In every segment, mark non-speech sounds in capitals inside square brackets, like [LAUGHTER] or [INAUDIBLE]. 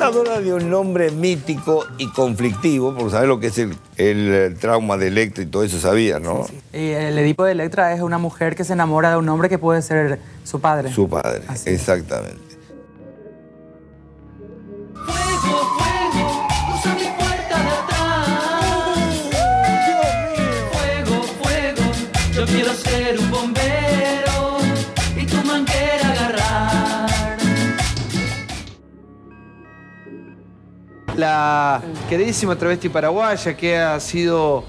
portadora de un nombre mítico y conflictivo, porque sabes lo que es el, el trauma de Electra y todo eso sabía, ¿no? Y el Edipo de Electra es una mujer que se enamora de un hombre que puede ser su padre. Su padre, exactamente. La queridísima travesti paraguaya que ha sido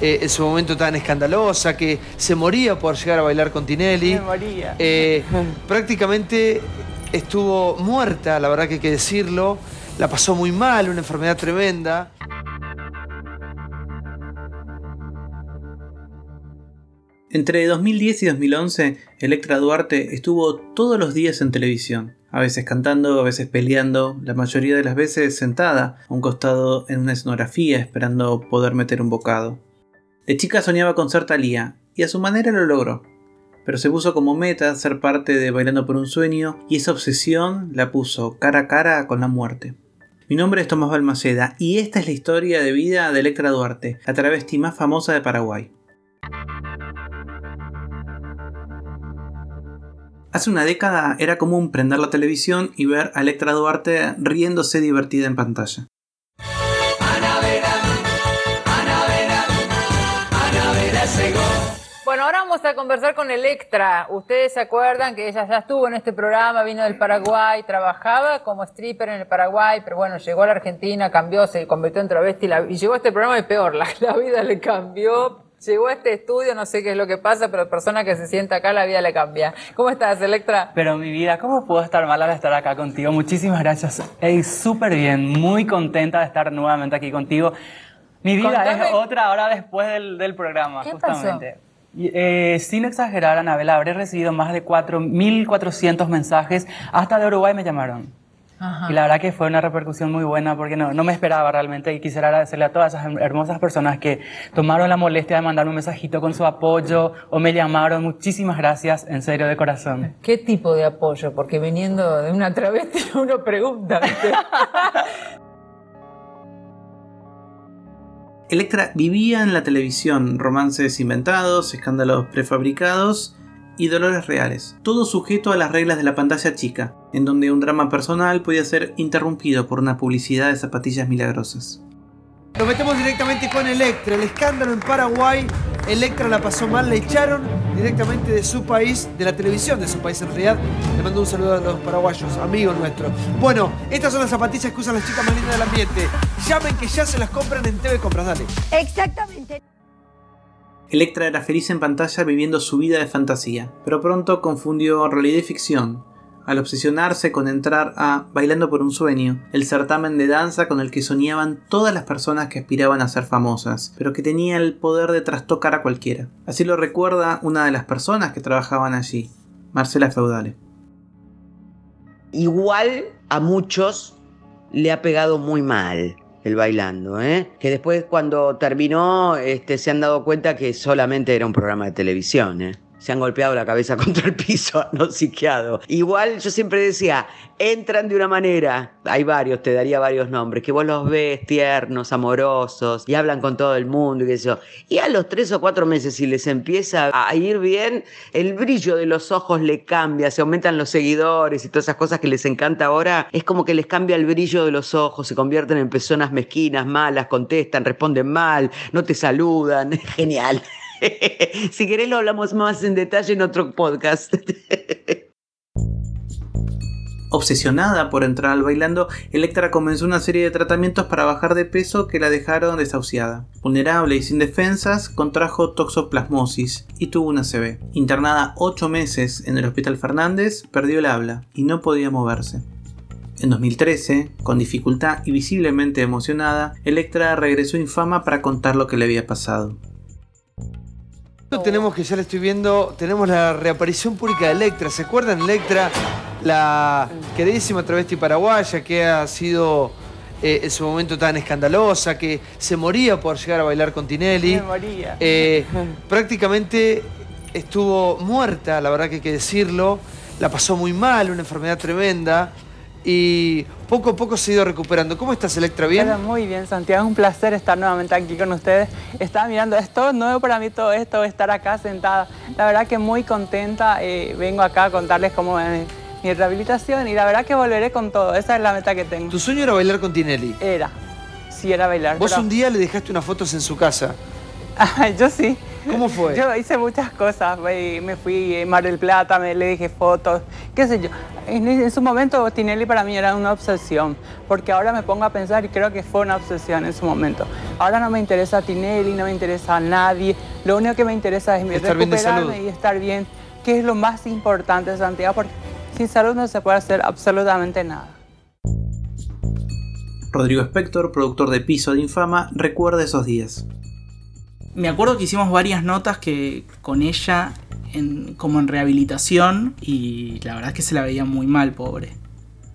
eh, en su momento tan escandalosa, que se moría por llegar a bailar con Tinelli. Me moría. Eh, prácticamente estuvo muerta, la verdad que hay que decirlo. La pasó muy mal, una enfermedad tremenda. Entre 2010 y 2011, Electra Duarte estuvo todos los días en televisión, a veces cantando, a veces peleando, la mayoría de las veces sentada a un costado en una escenografía esperando poder meter un bocado. De chica soñaba con ser Thalía, y a su manera lo logró. Pero se puso como meta ser parte de Bailando por un Sueño, y esa obsesión la puso cara a cara con la muerte. Mi nombre es Tomás Balmaceda, y esta es la historia de vida de Electra Duarte, la travesti más famosa de Paraguay. Hace una década era común prender la televisión y ver a Electra Duarte riéndose divertida en pantalla. Bueno, ahora vamos a conversar con Electra. Ustedes se acuerdan que ella ya estuvo en este programa, vino del Paraguay, trabajaba como stripper en el Paraguay, pero bueno, llegó a la Argentina, cambió, se convirtió en travesti y llegó a este programa y peor, [LAUGHS] la vida le cambió. Llegó a este estudio, no sé qué es lo que pasa, pero persona que se sienta acá, la vida le cambia. ¿Cómo estás, Electra? Pero mi vida, ¿cómo puedo estar mal al estar acá contigo? Muchísimas gracias. Ey, súper bien, muy contenta de estar nuevamente aquí contigo. Mi vida Contame- es otra hora después del, del programa, ¿Qué pasó? justamente. Y, eh, sin exagerar, Anabela, habré recibido más de 4.400 mensajes. Hasta de Uruguay me llamaron. Ajá. Y la verdad que fue una repercusión muy buena porque no, no me esperaba realmente y quisiera agradecerle a todas esas hermosas personas que tomaron la molestia de mandarme un mensajito con su apoyo o me llamaron. Muchísimas gracias, en serio, de corazón. ¿Qué tipo de apoyo? Porque viniendo de una travesti [LAUGHS] uno pregunta. Electra vivía en la televisión, romances inventados, escándalos prefabricados y dolores reales, todo sujeto a las reglas de la pantalla chica, en donde un drama personal podía ser interrumpido por una publicidad de zapatillas milagrosas. Nos metemos directamente con Electra, el escándalo en Paraguay. Electra la pasó mal, le echaron directamente de su país, de la televisión de su país en realidad. Le mando un saludo a los paraguayos, amigos nuestros. Bueno, estas son las zapatillas que usan las chicas más lindas del ambiente. Llamen que ya se las compran en TV Compras, dale. Exactamente. Electra era feliz en pantalla viviendo su vida de fantasía, pero pronto confundió realidad y ficción, al obsesionarse con entrar a Bailando por un Sueño, el certamen de danza con el que soñaban todas las personas que aspiraban a ser famosas, pero que tenía el poder de trastocar a cualquiera. Así lo recuerda una de las personas que trabajaban allí, Marcela Feudale. igual a muchos le ha pegado muy mal el bailando, ¿eh? Que después cuando terminó este, se han dado cuenta que solamente era un programa de televisión, ¿eh? Se han golpeado la cabeza [LAUGHS] contra el piso, han hociqueado. Igual yo siempre decía, entran de una manera, hay varios, te daría varios nombres, que vos los ves tiernos, amorosos, y hablan con todo el mundo y qué sé yo. Y a los tres o cuatro meses, si les empieza a ir bien, el brillo de los ojos le cambia, se aumentan los seguidores y todas esas cosas que les encanta ahora, es como que les cambia el brillo de los ojos, se convierten en personas mezquinas, malas, contestan, responden mal, no te saludan, [LAUGHS] genial. [LAUGHS] si querés lo hablamos más en detalle en otro podcast. [LAUGHS] Obsesionada por entrar al bailando, Electra comenzó una serie de tratamientos para bajar de peso que la dejaron desahuciada. Vulnerable y sin defensas, contrajo toxoplasmosis y tuvo una CB. Internada 8 meses en el Hospital Fernández, perdió el habla y no podía moverse. En 2013, con dificultad y visiblemente emocionada, Electra regresó infama para contar lo que le había pasado. Tenemos que ya le estoy viendo, tenemos la reaparición pública de Electra. ¿Se acuerdan Electra? La queridísima travesti paraguaya que ha sido eh, en su momento tan escandalosa, que se moría por llegar a bailar con Tinelli. Me moría. Eh, prácticamente estuvo muerta, la verdad que hay que decirlo. La pasó muy mal, una enfermedad tremenda. Y poco a poco se ha ido recuperando. ¿Cómo estás, Electra? ¿Bien? Hola, muy bien, Santiago. Es un placer estar nuevamente aquí con ustedes. Estaba mirando, es todo nuevo para mí todo esto, estar acá sentada. La verdad que muy contenta. eh, vengo acá a contarles cómo es mi rehabilitación y la verdad que volveré con todo. Esa es la meta que tengo. Tu sueño era bailar con Tinelli. Era, sí era bailar. Vos pero- un día le dejaste unas fotos en su casa. [LAUGHS] Yo sí. ¿Cómo fue? Yo hice muchas cosas. Me fui a Mar del Plata, me le dije fotos, qué sé yo. En, en su momento Tinelli para mí era una obsesión, porque ahora me pongo a pensar y creo que fue una obsesión en su momento. Ahora no me interesa Tinelli, no me interesa a nadie. Lo único que me interesa es Estar bien de recuperarme y estar bien, que es lo más importante, Santiago, porque sin salud no se puede hacer absolutamente nada. Rodrigo Spector, productor de Piso de Infama, recuerda esos días. Me acuerdo que hicimos varias notas que con ella en- como en rehabilitación y la verdad es que se la veía muy mal, pobre.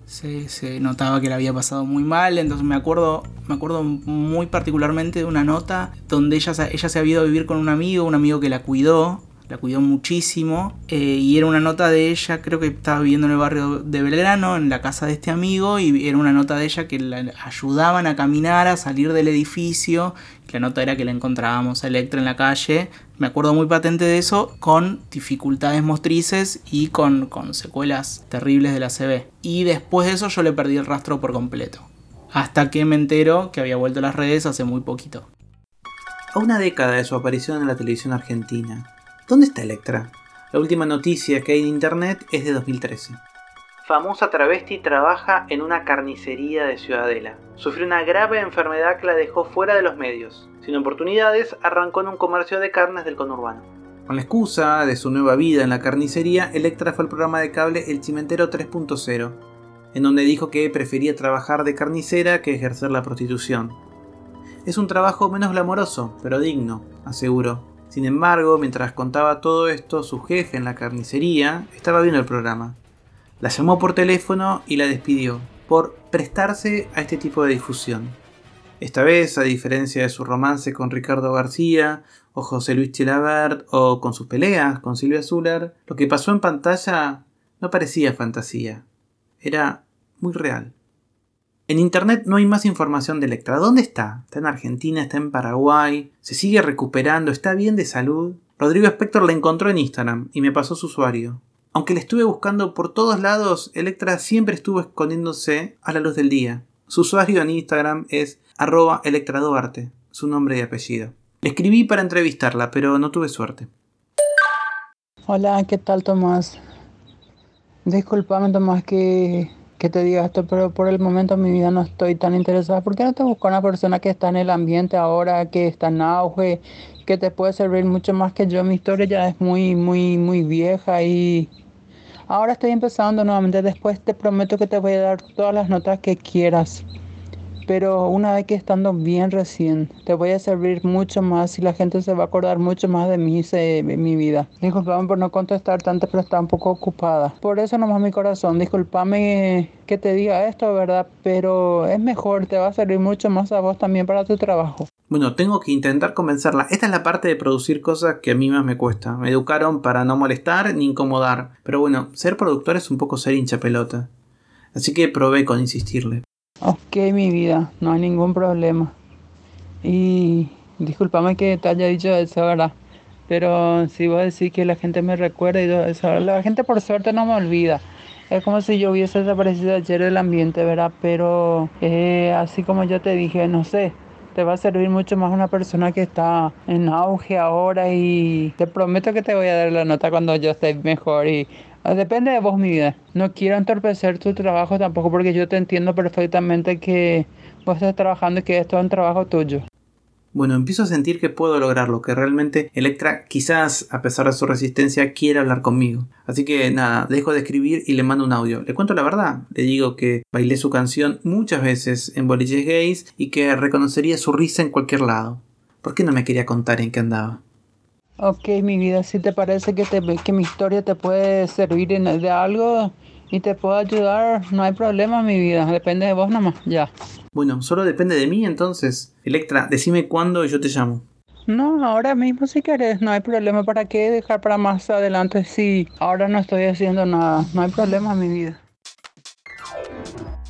Se, se notaba que la había pasado muy mal, entonces me acuerdo, me acuerdo muy particularmente de una nota donde ella, ella se había ido a vivir con un amigo, un amigo que la cuidó, la cuidó muchísimo, eh, y era una nota de ella, creo que estaba viviendo en el barrio de Belgrano, en la casa de este amigo, y era una nota de ella que la ayudaban a caminar, a salir del edificio, la nota era que la encontrábamos a Electra en la calle, me acuerdo muy patente de eso, con dificultades motrices y con, con secuelas terribles de la CB. Y después de eso yo le perdí el rastro por completo. Hasta que me entero que había vuelto a las redes hace muy poquito. A una década de su aparición en la televisión argentina, ¿dónde está Electra? La última noticia que hay en internet es de 2013. Famosa travesti trabaja en una carnicería de Ciudadela. Sufrió una grave enfermedad que la dejó fuera de los medios. Sin oportunidades, arrancó en un comercio de carnes del conurbano. Con la excusa de su nueva vida en la carnicería, Electra fue al programa de cable El Cimentero 3.0, en donde dijo que prefería trabajar de carnicera que ejercer la prostitución. Es un trabajo menos glamoroso, pero digno, aseguró. Sin embargo, mientras contaba todo esto, su jefe en la carnicería estaba viendo el programa. La llamó por teléfono y la despidió por prestarse a este tipo de difusión. Esta vez, a diferencia de su romance con Ricardo García, o José Luis Chilabert, o con sus peleas con Silvia Zuller, lo que pasó en pantalla no parecía fantasía. Era muy real. En internet no hay más información de Electra. ¿Dónde está? ¿Está en Argentina? ¿Está en Paraguay? ¿Se sigue recuperando? ¿Está bien de salud? Rodrigo Spector la encontró en Instagram y me pasó su usuario. Aunque la estuve buscando por todos lados, Electra siempre estuvo escondiéndose a la luz del día. Su usuario en Instagram es arroba Electra Duarte, su nombre y apellido. Escribí para entrevistarla, pero no tuve suerte. Hola, ¿qué tal Tomás? Disculpame Tomás que, que te diga esto, pero por el momento en mi vida no estoy tan interesada. ¿Por qué no te busco una persona que está en el ambiente ahora, que está en auge, que te puede servir mucho más que yo? Mi historia ya es muy, muy, muy vieja y ahora estoy empezando nuevamente. Después te prometo que te voy a dar todas las notas que quieras. Pero una vez que estando bien recién, te voy a servir mucho más y la gente se va a acordar mucho más de mí, de mi vida. Disculpame por no contestar tanto, pero está un poco ocupada. Por eso nomás mi corazón, disculpame que te diga esto, ¿verdad? Pero es mejor, te va a servir mucho más a vos también para tu trabajo. Bueno, tengo que intentar convencerla. Esta es la parte de producir cosas que a mí más me cuesta. Me educaron para no molestar ni incomodar. Pero bueno, ser productor es un poco ser hincha pelota. Así que probé con insistirle. Ok, mi vida, no hay ningún problema. Y discúlpame que te haya dicho eso, ¿verdad? Pero si vos decís que la gente me recuerda y todo eso, la gente por suerte no me olvida. Es como si yo hubiese desaparecido ayer del ambiente, ¿verdad? Pero eh, así como yo te dije, no sé, te va a servir mucho más una persona que está en auge ahora y te prometo que te voy a dar la nota cuando yo esté mejor y depende de vos mi vida. No quiero entorpecer tu trabajo tampoco porque yo te entiendo perfectamente que vos estás trabajando y que esto es un trabajo tuyo. Bueno, empiezo a sentir que puedo lograrlo, que realmente Electra quizás, a pesar de su resistencia, quiera hablar conmigo. Así que nada, dejo de escribir y le mando un audio. Le cuento la verdad, le digo que bailé su canción muchas veces en boliches gays y que reconocería su risa en cualquier lado. ¿Por qué no me quería contar en qué andaba? Ok, mi vida, si te parece que, te, que mi historia te puede servir en- de algo y te puedo ayudar, no hay problema, mi vida. Depende de vos nomás, ya. Bueno, solo depende de mí entonces. Electra, decime cuándo y yo te llamo. No, ahora mismo si querés, no hay problema. ¿Para qué dejar para más adelante si ahora no estoy haciendo nada? No hay problema, mi vida.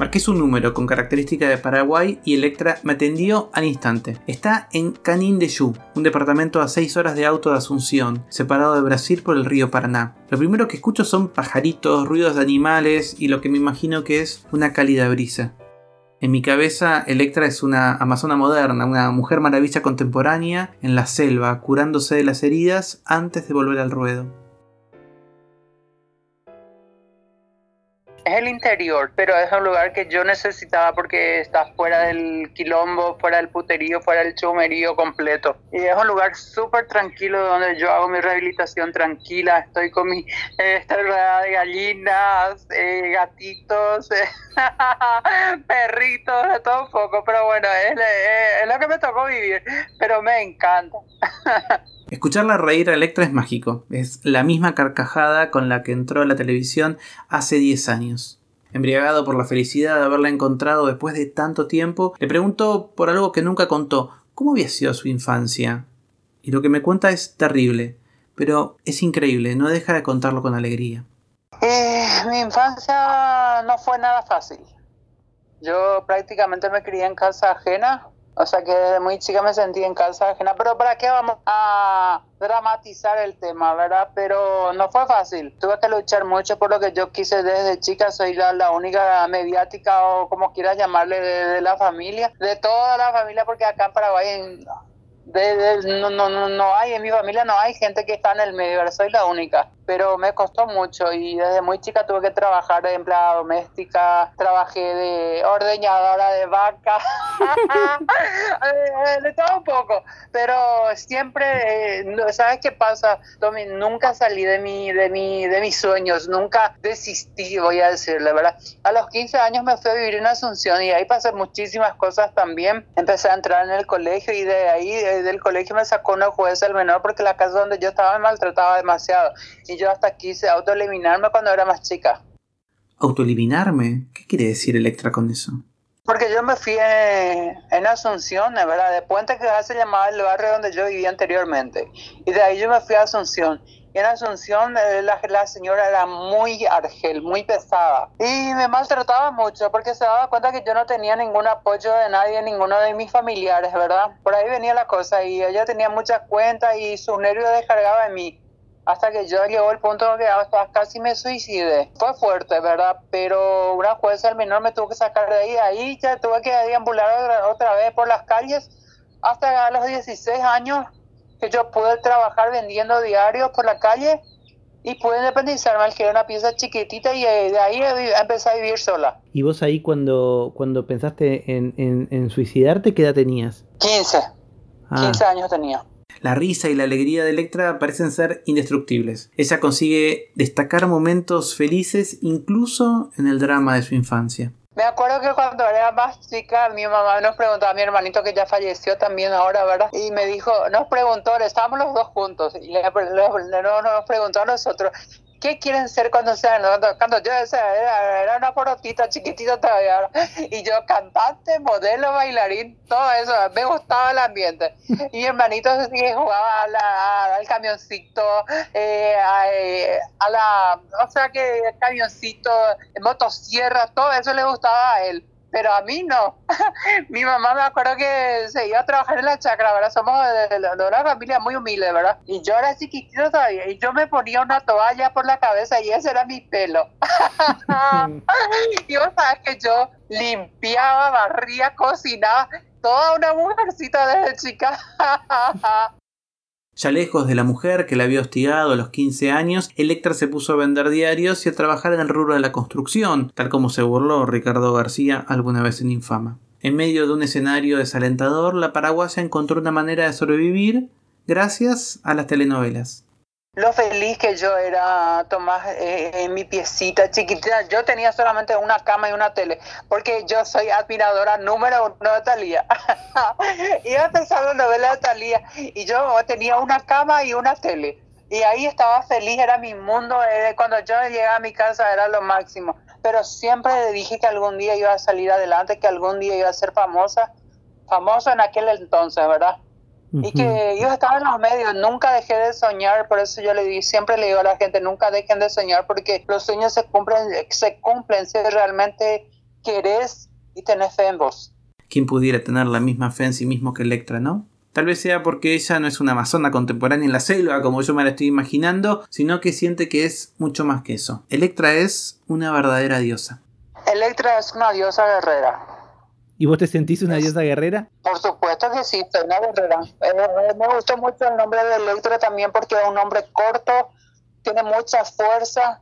Marqué su número con característica de Paraguay y Electra me atendió al instante. Está en Canin de Yu, un departamento a 6 horas de auto de Asunción, separado de Brasil por el río Paraná. Lo primero que escucho son pajaritos, ruidos de animales y lo que me imagino que es una cálida brisa. En mi cabeza, Electra es una amazona moderna, una mujer maravilla contemporánea en la selva, curándose de las heridas antes de volver al ruedo. Es el interior, pero es un lugar que yo necesitaba porque está fuera del quilombo, fuera del puterío, fuera del chumerío completo. Y es un lugar súper tranquilo donde yo hago mi rehabilitación tranquila. Estoy con mi, eh, estoy de gallinas, eh, gatitos, [LAUGHS] perritos, de todo un poco. Pero bueno, es lo que me tocó vivir, pero me encanta. [LAUGHS] Escucharla reír a Electra es mágico. Es la misma carcajada con la que entró a la televisión hace 10 años. Embriagado por la felicidad de haberla encontrado después de tanto tiempo, le pregunto por algo que nunca contó. ¿Cómo había sido su infancia? Y lo que me cuenta es terrible, pero es increíble, no deja de contarlo con alegría. Eh, mi infancia no fue nada fácil. Yo prácticamente me crié en casa ajena, o sea que desde muy chica me sentí en casa ajena, pero ¿para qué vamos a dramatizar el tema, verdad? Pero no fue fácil. Tuve que luchar mucho por lo que yo quise desde chica. Soy la, la única mediática o como quieras llamarle de, de, la familia, de toda la familia, porque acá en Paraguay en, de, de, no, no, no, hay, en mi familia no hay gente que está en el medio, soy la única. Pero me costó mucho y desde muy chica tuve que trabajar de empleada doméstica, trabajé de ordeñadora de vaca, [LAUGHS] de todo un poco. Pero siempre, eh, ¿sabes qué pasa, Tommy? Nunca salí de, mi, de, mi, de mis sueños, nunca desistí, voy a decirle, ¿verdad? A los 15 años me fui a vivir en Asunción y ahí pasé muchísimas cosas también. Empecé a entrar en el colegio y de ahí, del colegio me sacó una jueza el menor porque la casa donde yo estaba me maltrataba demasiado. Y yo hasta quise autoeliminarme cuando era más chica. ¿Autoeliminarme? ¿Qué quiere decir Electra con eso? Porque yo me fui en, en Asunción, ¿verdad? De Puente que se llamaba el barrio donde yo vivía anteriormente. Y de ahí yo me fui a Asunción. En Asunción eh, la, señora era muy argel, muy pesada. Y me maltrataba mucho porque se daba cuenta que yo no tenía ningún apoyo de nadie, ninguno de mis familiares, ¿verdad? Por ahí venía la cosa y ella tenía muchas cuentas y su nervio descargaba en mí. Hasta que yo llegó el punto que casi me suicidé. Fue fuerte, ¿verdad? Pero una jueza el menor me tuvo que sacar de ahí. Ahí ya tuve que deambular otra, otra vez por las calles hasta a los 16 años yo pude trabajar vendiendo diarios por la calle y pude independizarme, alquilé una pieza chiquitita y de ahí empecé a vivir sola. ¿Y vos ahí cuando, cuando pensaste en, en, en suicidarte, qué edad tenías? 15. Ah. 15 años tenía. La risa y la alegría de Electra parecen ser indestructibles. Ella consigue destacar momentos felices incluso en el drama de su infancia. Me acuerdo que cuando era más chica, mi mamá nos preguntó a mi hermanito que ya falleció también ahora, ¿verdad? Y me dijo, nos preguntó, estábamos los dos juntos, y le, le, no, nos preguntó a nosotros, ¿qué quieren ser cuando sean? Cuando yo era, una porotita chiquitita todavía, y yo cantante, modelo, bailarín, todo eso, me gustaba el ambiente. Y mi hermanito sí jugaba a la, al camioncito, eh, a, a, la, o sea que el camioncito, motosierra, todo eso le gustaba a él pero a mí no. [LAUGHS] Mi mamá me acuerdo que se iba a trabajar en la chacra, ¿verdad? Somos de, de, de, una familia muy humilde, ¿verdad? Y yo era chiquitito todavía y yo me ponía una toalla por la cabeza y ese era mi pelo. [LAUGHS] y vos sabes que yo limpiaba, barría, cocinaba, toda una mujercita desde chica. [LAUGHS] Ya lejos de la mujer que la había hostigado a los 15 años, Electra se puso a vender diarios y a trabajar en el rubro de la construcción, tal como se burló Ricardo García alguna vez en Infama. En medio de un escenario desalentador, la paraguaya encontró una manera de sobrevivir gracias a las telenovelas. Lo feliz que yo era, Tomás, eh, en mi piecita chiquitita. Yo tenía solamente una cama y una tele, porque yo soy admiradora número uno de Talía. Iba [LAUGHS] en novela de Talía y yo tenía una cama y una tele. Y ahí estaba feliz, era mi mundo. Eh, cuando yo llegaba a mi casa era lo máximo. Pero siempre dije que algún día iba a salir adelante, que algún día iba a ser famosa. Famosa en aquel entonces, ¿verdad? Y que yo estaba en los medios, nunca dejé de soñar, por eso yo le digo, siempre le digo a la gente, nunca dejen de soñar, porque los sueños se cumplen, se cumplen si realmente querés y tenés fe en vos. ¿Quién pudiera tener la misma fe en sí mismo que Electra, no? Tal vez sea porque ella no es una amazona contemporánea en la selva como yo me la estoy imaginando, sino que siente que es mucho más que eso. Electra es una verdadera diosa. Electra es una diosa guerrera. ¿Y vos te sentís una diosa guerrera? Por supuesto que sí, soy una guerrera. Eh, me gustó mucho el nombre de Electra también porque es un nombre corto, tiene mucha fuerza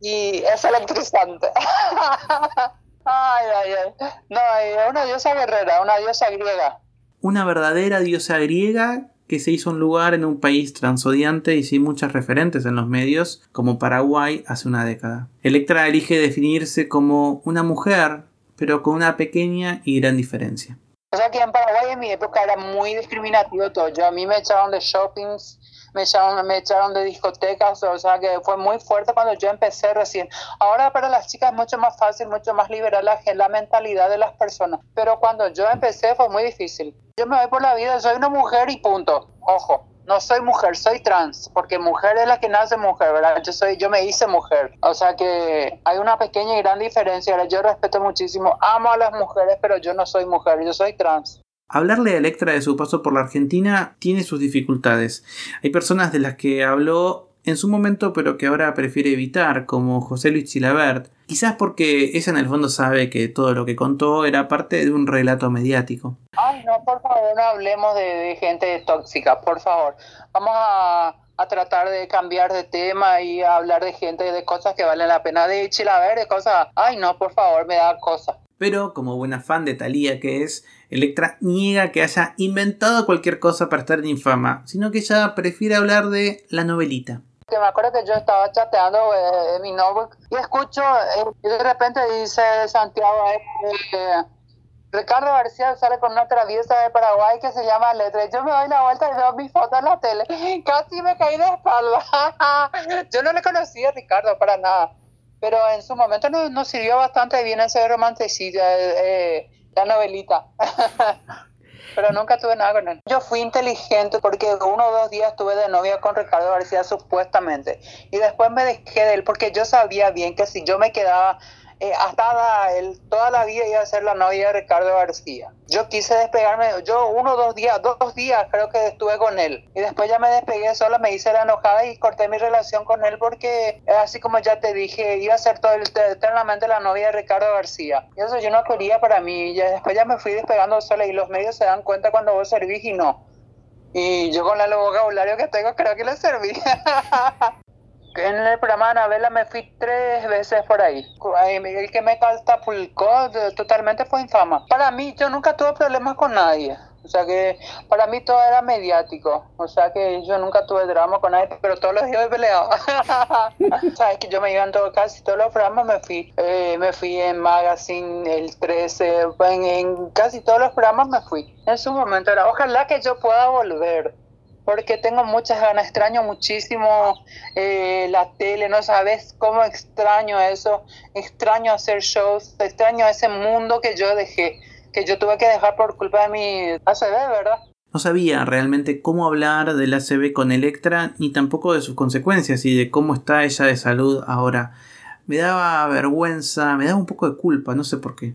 y es electrizante. [LAUGHS] ay, ay, ay. No, es una diosa guerrera, una diosa griega. Una verdadera diosa griega que se hizo un lugar en un país transodiante y sin muchas referentes en los medios, como Paraguay hace una década. Electra elige definirse como una mujer, pero con una pequeña y gran diferencia. O sea que en Paraguay en mi época era muy discriminativo todo. Yo, a mí me echaron de shoppings, me echaron, me echaron de discotecas, o sea que fue muy fuerte cuando yo empecé recién. Ahora para las chicas es mucho más fácil, mucho más liberal la, la mentalidad de las personas. Pero cuando yo empecé fue muy difícil. Yo me voy por la vida, soy una mujer y punto. Ojo, no soy mujer, soy trans, porque mujer es la que nace mujer, ¿verdad? Yo soy, yo me hice mujer. O sea que hay una pequeña y gran diferencia. Yo respeto muchísimo, amo a las mujeres, pero yo no soy mujer, yo soy trans. Hablarle a Electra de su paso por la Argentina tiene sus dificultades. Hay personas de las que habló en su momento pero que ahora prefiere evitar, como José Luis Chilabert, quizás porque ella en el fondo sabe que todo lo que contó era parte de un relato mediático. Ay, no, por favor, no hablemos de, de gente tóxica, por favor. Vamos a, a tratar de cambiar de tema y a hablar de gente, de cosas que valen la pena. De Chilabert, de cosas... Ay, no, por favor, me da cosa. Pero, como buena fan de Thalía que es, Electra niega que haya inventado cualquier cosa para estar en infama, sino que ella prefiere hablar de la novelita. Que me acuerdo que yo estaba chateando eh, en mi notebook y escucho, eh, y de repente dice Santiago, eh, Ricardo García sale con una traviesa de Paraguay que se llama Letra. Yo me doy la vuelta y veo mi foto en la tele. [LAUGHS] Casi me caí de espalda. [LAUGHS] yo no le conocía a Ricardo para nada. Pero en su momento nos, nos sirvió bastante bien ese romanticismo, eh, la novelita. [LAUGHS] pero nunca tuve nada con él. Yo fui inteligente porque uno o dos días estuve de novia con Ricardo García supuestamente y después me dejé de él porque yo sabía bien que si yo me quedaba eh, hasta él toda la vida iba a ser la novia de Ricardo García. Yo quise despegarme, yo uno dos días, dos días creo que estuve con él. Y después ya me despegué sola, me hice la enojada y corté mi relación con él porque, así como ya te dije, iba a ser todo el, eternamente la novia de Ricardo García. Y eso yo no quería para mí. Y después ya me fui despegando sola y los medios se dan cuenta cuando vos servís y no. Y yo con el vocabulario que tengo creo que le serví. [LAUGHS] En el programa de Anabela me fui tres veces por ahí. El que me catapulcó totalmente fue infama. Para mí, yo nunca tuve problemas con nadie. O sea que para mí todo era mediático. O sea que yo nunca tuve drama con nadie, pero todos los días he peleado. [LAUGHS] Sabes que yo me iba en todo, casi todos los programas me fui. Eh, me fui en Magazine, el 13, en, en casi todos los programas me fui. En su momento era, ojalá que yo pueda volver porque tengo muchas ganas, extraño muchísimo eh, la tele, no sabes cómo extraño eso, extraño hacer shows, extraño ese mundo que yo dejé, que yo tuve que dejar por culpa de mi ACB, ¿verdad? No sabía realmente cómo hablar del ACB con Electra, ni tampoco de sus consecuencias y de cómo está ella de salud ahora. Me daba vergüenza, me daba un poco de culpa, no sé por qué.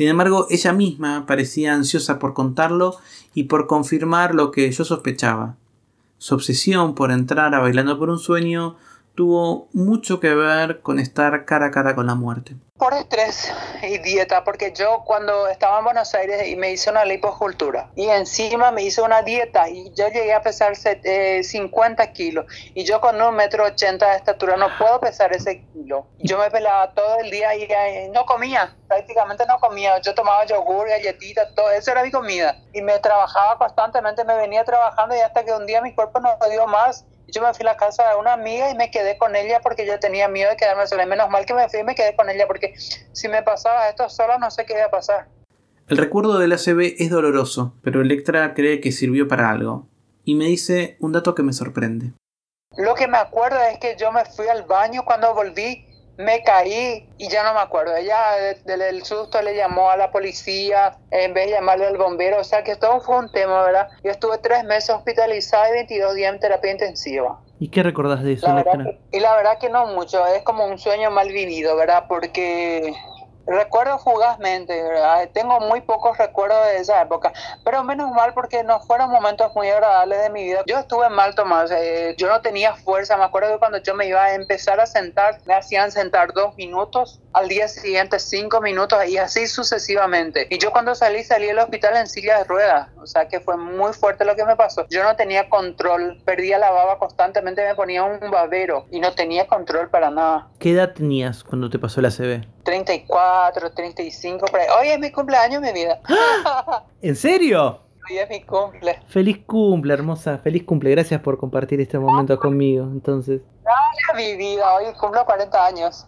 Sin embargo, ella misma parecía ansiosa por contarlo y por confirmar lo que yo sospechaba. Su obsesión por entrar a Bailando por un sueño tuvo mucho que ver con estar cara a cara con la muerte. Por estrés y dieta, porque yo cuando estaba en Buenos Aires y me hice una liposcultura y encima me hice una dieta y yo llegué a pesar eh, 50 kilos y yo con un metro ochenta de estatura no puedo pesar ese kilo. Yo me pelaba todo el día y eh, no comía, prácticamente no comía. Yo tomaba yogur, galletitas, todo eso era mi comida y me trabajaba constantemente, me venía trabajando y hasta que un día mi cuerpo no dio más yo me fui a la casa de una amiga y me quedé con ella porque yo tenía miedo de quedarme sola. Menos mal que me fui y me quedé con ella porque si me pasaba esto sola no sé qué iba a pasar. El recuerdo del ACB es doloroso, pero Electra cree que sirvió para algo. Y me dice un dato que me sorprende. Lo que me acuerdo es que yo me fui al baño cuando volví me caí y ya no me acuerdo. Ella del susto le llamó a la policía en vez de llamarle al bombero. O sea que todo fue un tema, ¿verdad? Yo estuve tres meses hospitalizada y 22 días en terapia intensiva. ¿Y qué recordás de eso, la verdad que, Y la verdad que no mucho. Es como un sueño mal vivido, ¿verdad? Porque Recuerdo fugazmente, ¿verdad? tengo muy pocos recuerdos de esa época, pero menos mal porque no fueron momentos muy agradables de mi vida. Yo estuve mal, Tomás, eh, yo no tenía fuerza, me acuerdo que cuando yo me iba a empezar a sentar, me hacían sentar dos minutos, al día siguiente cinco minutos y así sucesivamente. Y yo cuando salí, salí del hospital en silla de ruedas, o sea que fue muy fuerte lo que me pasó. Yo no tenía control, perdía la baba constantemente, me ponía un babero y no tenía control para nada. ¿Qué edad tenías cuando te pasó la CB? 34, 35, por ahí. Hoy es mi cumpleaños, mi vida. [GASPS] ¿En serio? Hoy es mi cumple. Feliz cumple, hermosa. Feliz cumple. Gracias por compartir este momento conmigo. Entonces, Gracias, mi vida. Hoy cumplo 40 años.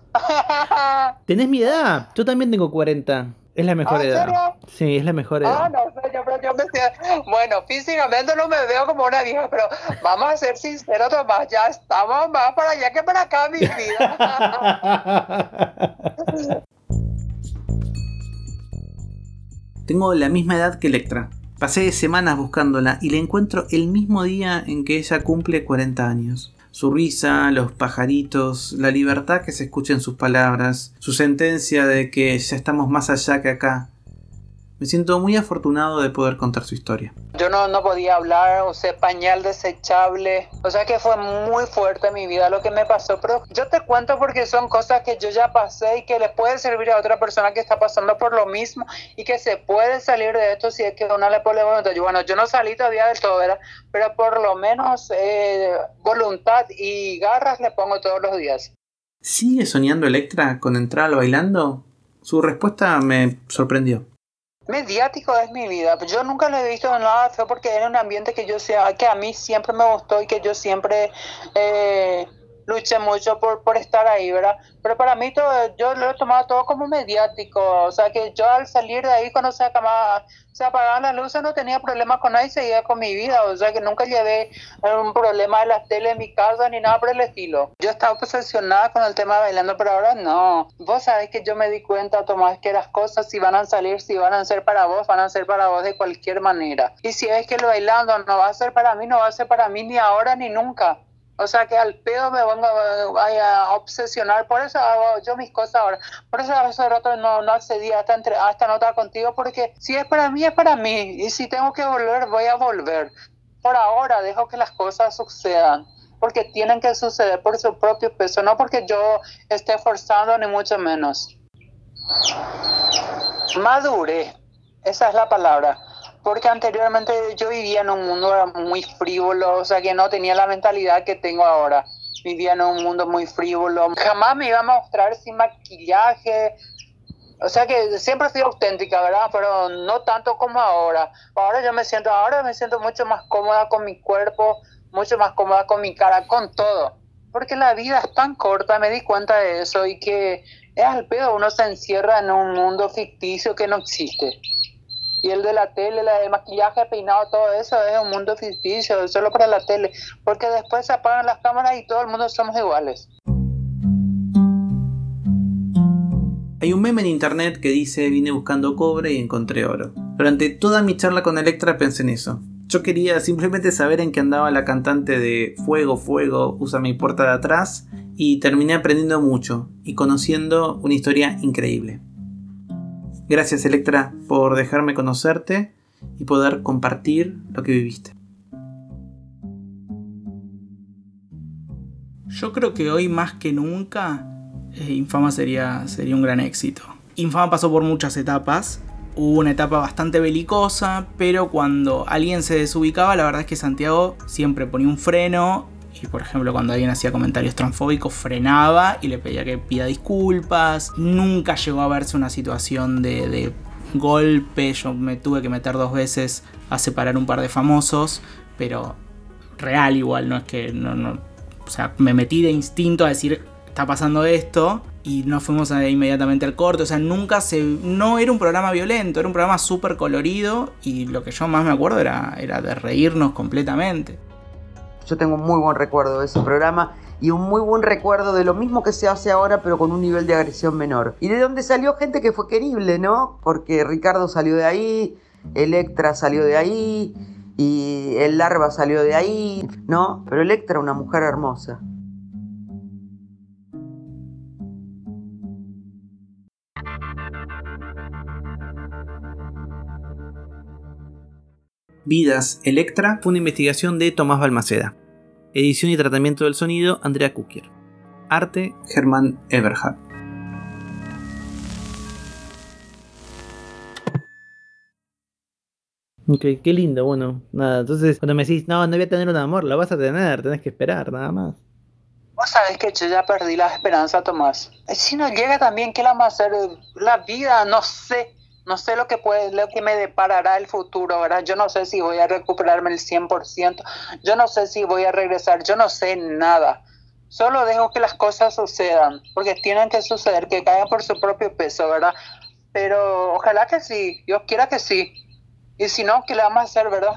¿tenés mi edad? Yo también tengo 40. Es la mejor ¿Ah, edad. serio? Sí, es la mejor edad. Ah, no sé, yo, pero yo me siento- Bueno, físicamente no me veo como una vieja, pero vamos a ser sinceros, Tomás, ya estamos más para allá que para acá, mi vida. [LAUGHS] Tengo la misma edad que Electra. Pasé semanas buscándola y la encuentro el mismo día en que ella cumple 40 años. Su risa, los pajaritos, la libertad que se escucha en sus palabras, su sentencia de que ya estamos más allá que acá. Me siento muy afortunado de poder contar su historia. Yo no, no podía hablar, usé pañal desechable, o sea que fue muy fuerte en mi vida lo que me pasó, pero yo te cuento porque son cosas que yo ya pasé y que le puede servir a otra persona que está pasando por lo mismo y que se puede salir de esto si es que uno le pone voluntad. Yo, Bueno, yo no salí todavía del todo, ¿verdad? pero por lo menos eh, voluntad y garras le pongo todos los días. ¿Sigue soñando Electra con entrar al bailando? Su respuesta me sorprendió. Mediático es mi vida. Yo nunca lo he visto nada feo porque era un ambiente que yo sea, que a mí siempre me gustó y que yo siempre eh, luché mucho por, por estar ahí, ¿verdad? Pero para mí todo, yo lo he tomado todo como mediático. O sea que yo al salir de ahí cuando se acababa, se apagaban las luces no tenía problemas con nadie seguía con mi vida. O sea que nunca llevé un problema de las tele en mi casa ni nada por el estilo. Yo estaba obsesionada con el tema de bailando, pero ahora no. Vos sabés que yo me di cuenta, Tomás, que las cosas si van a salir, si van a ser para vos, van a ser para vos de cualquier manera. Y si es que el bailando no va a ser para mí, no va a ser para mí ni ahora ni nunca. O sea que al pedo me a, a obsesionar, por eso hago yo mis cosas ahora. Por eso hace rato no, no accedí a esta, entre- a esta nota contigo, porque si es para mí, es para mí. Y si tengo que volver, voy a volver. Por ahora dejo que las cosas sucedan, porque tienen que suceder por su propio peso, no porque yo esté forzando ni mucho menos. Madure, esa es la palabra. Porque anteriormente yo vivía en un mundo muy frívolo, o sea que no tenía la mentalidad que tengo ahora. Vivía en un mundo muy frívolo. Jamás me iba a mostrar sin maquillaje. O sea que siempre fui auténtica, ¿verdad? Pero no tanto como ahora. Ahora yo me siento, ahora me siento mucho más cómoda con mi cuerpo, mucho más cómoda con mi cara, con todo. Porque la vida es tan corta, me di cuenta de eso y que es al pedo, uno se encierra en un mundo ficticio que no existe. Y el de la tele, de maquillaje, peinado, todo eso es un mundo ficticio, solo para la tele. Porque después se apagan las cámaras y todo el mundo somos iguales. Hay un meme en internet que dice vine buscando cobre y encontré oro. Durante toda mi charla con Electra pensé en eso. Yo quería simplemente saber en qué andaba la cantante de Fuego, Fuego, usa mi puerta de atrás y terminé aprendiendo mucho y conociendo una historia increíble. Gracias Electra por dejarme conocerte y poder compartir lo que viviste. Yo creo que hoy más que nunca eh, Infama sería, sería un gran éxito. Infama pasó por muchas etapas. Hubo una etapa bastante belicosa, pero cuando alguien se desubicaba, la verdad es que Santiago siempre ponía un freno. Y por ejemplo, cuando alguien hacía comentarios transfóbicos, frenaba y le pedía que pida disculpas. Nunca llegó a verse una situación de, golpe. Yo me tuve que meter dos veces a separar un par de famosos, pero real igual, no es que no, no, o sea, me metí de instinto a decir, está pasando esto. Y nos fuimos a- inmediatamente al corte. O sea, nunca se. No era un programa violento, era un programa súper colorido. Y lo que yo más me acuerdo era, era de reírnos completamente. Yo tengo un muy buen recuerdo de ese programa y un muy buen recuerdo de lo mismo que se hace ahora, pero con un nivel de agresión menor. Y de donde salió gente que fue querible, ¿no? Porque Ricardo salió de ahí, Electra salió de ahí y el Larva salió de ahí, ¿no? Pero Electra, una mujer hermosa. Vidas Electra fue una investigación de Tomás Balmaceda. Edición y tratamiento del sonido Andrea Kukier. Arte Germán Eberhard. Ok, qué lindo, bueno, nada, entonces cuando me decís, no, no voy a tener un amor, lo vas a tener, tenés que esperar, nada más. Vos sabés que yo ya perdí la esperanza, Tomás. Si no llega también, ¿qué la vamos a hacer? La vida, no sé. No sé lo que puede, lo que me deparará el futuro, ¿verdad? Yo no sé si voy a recuperarme el 100%. Yo no sé si voy a regresar. Yo no sé nada. Solo dejo que las cosas sucedan, porque tienen que suceder, que caigan por su propio peso, ¿verdad? Pero ojalá que sí, Dios quiera que sí. Y si no, ¿qué le vamos a hacer, verdad?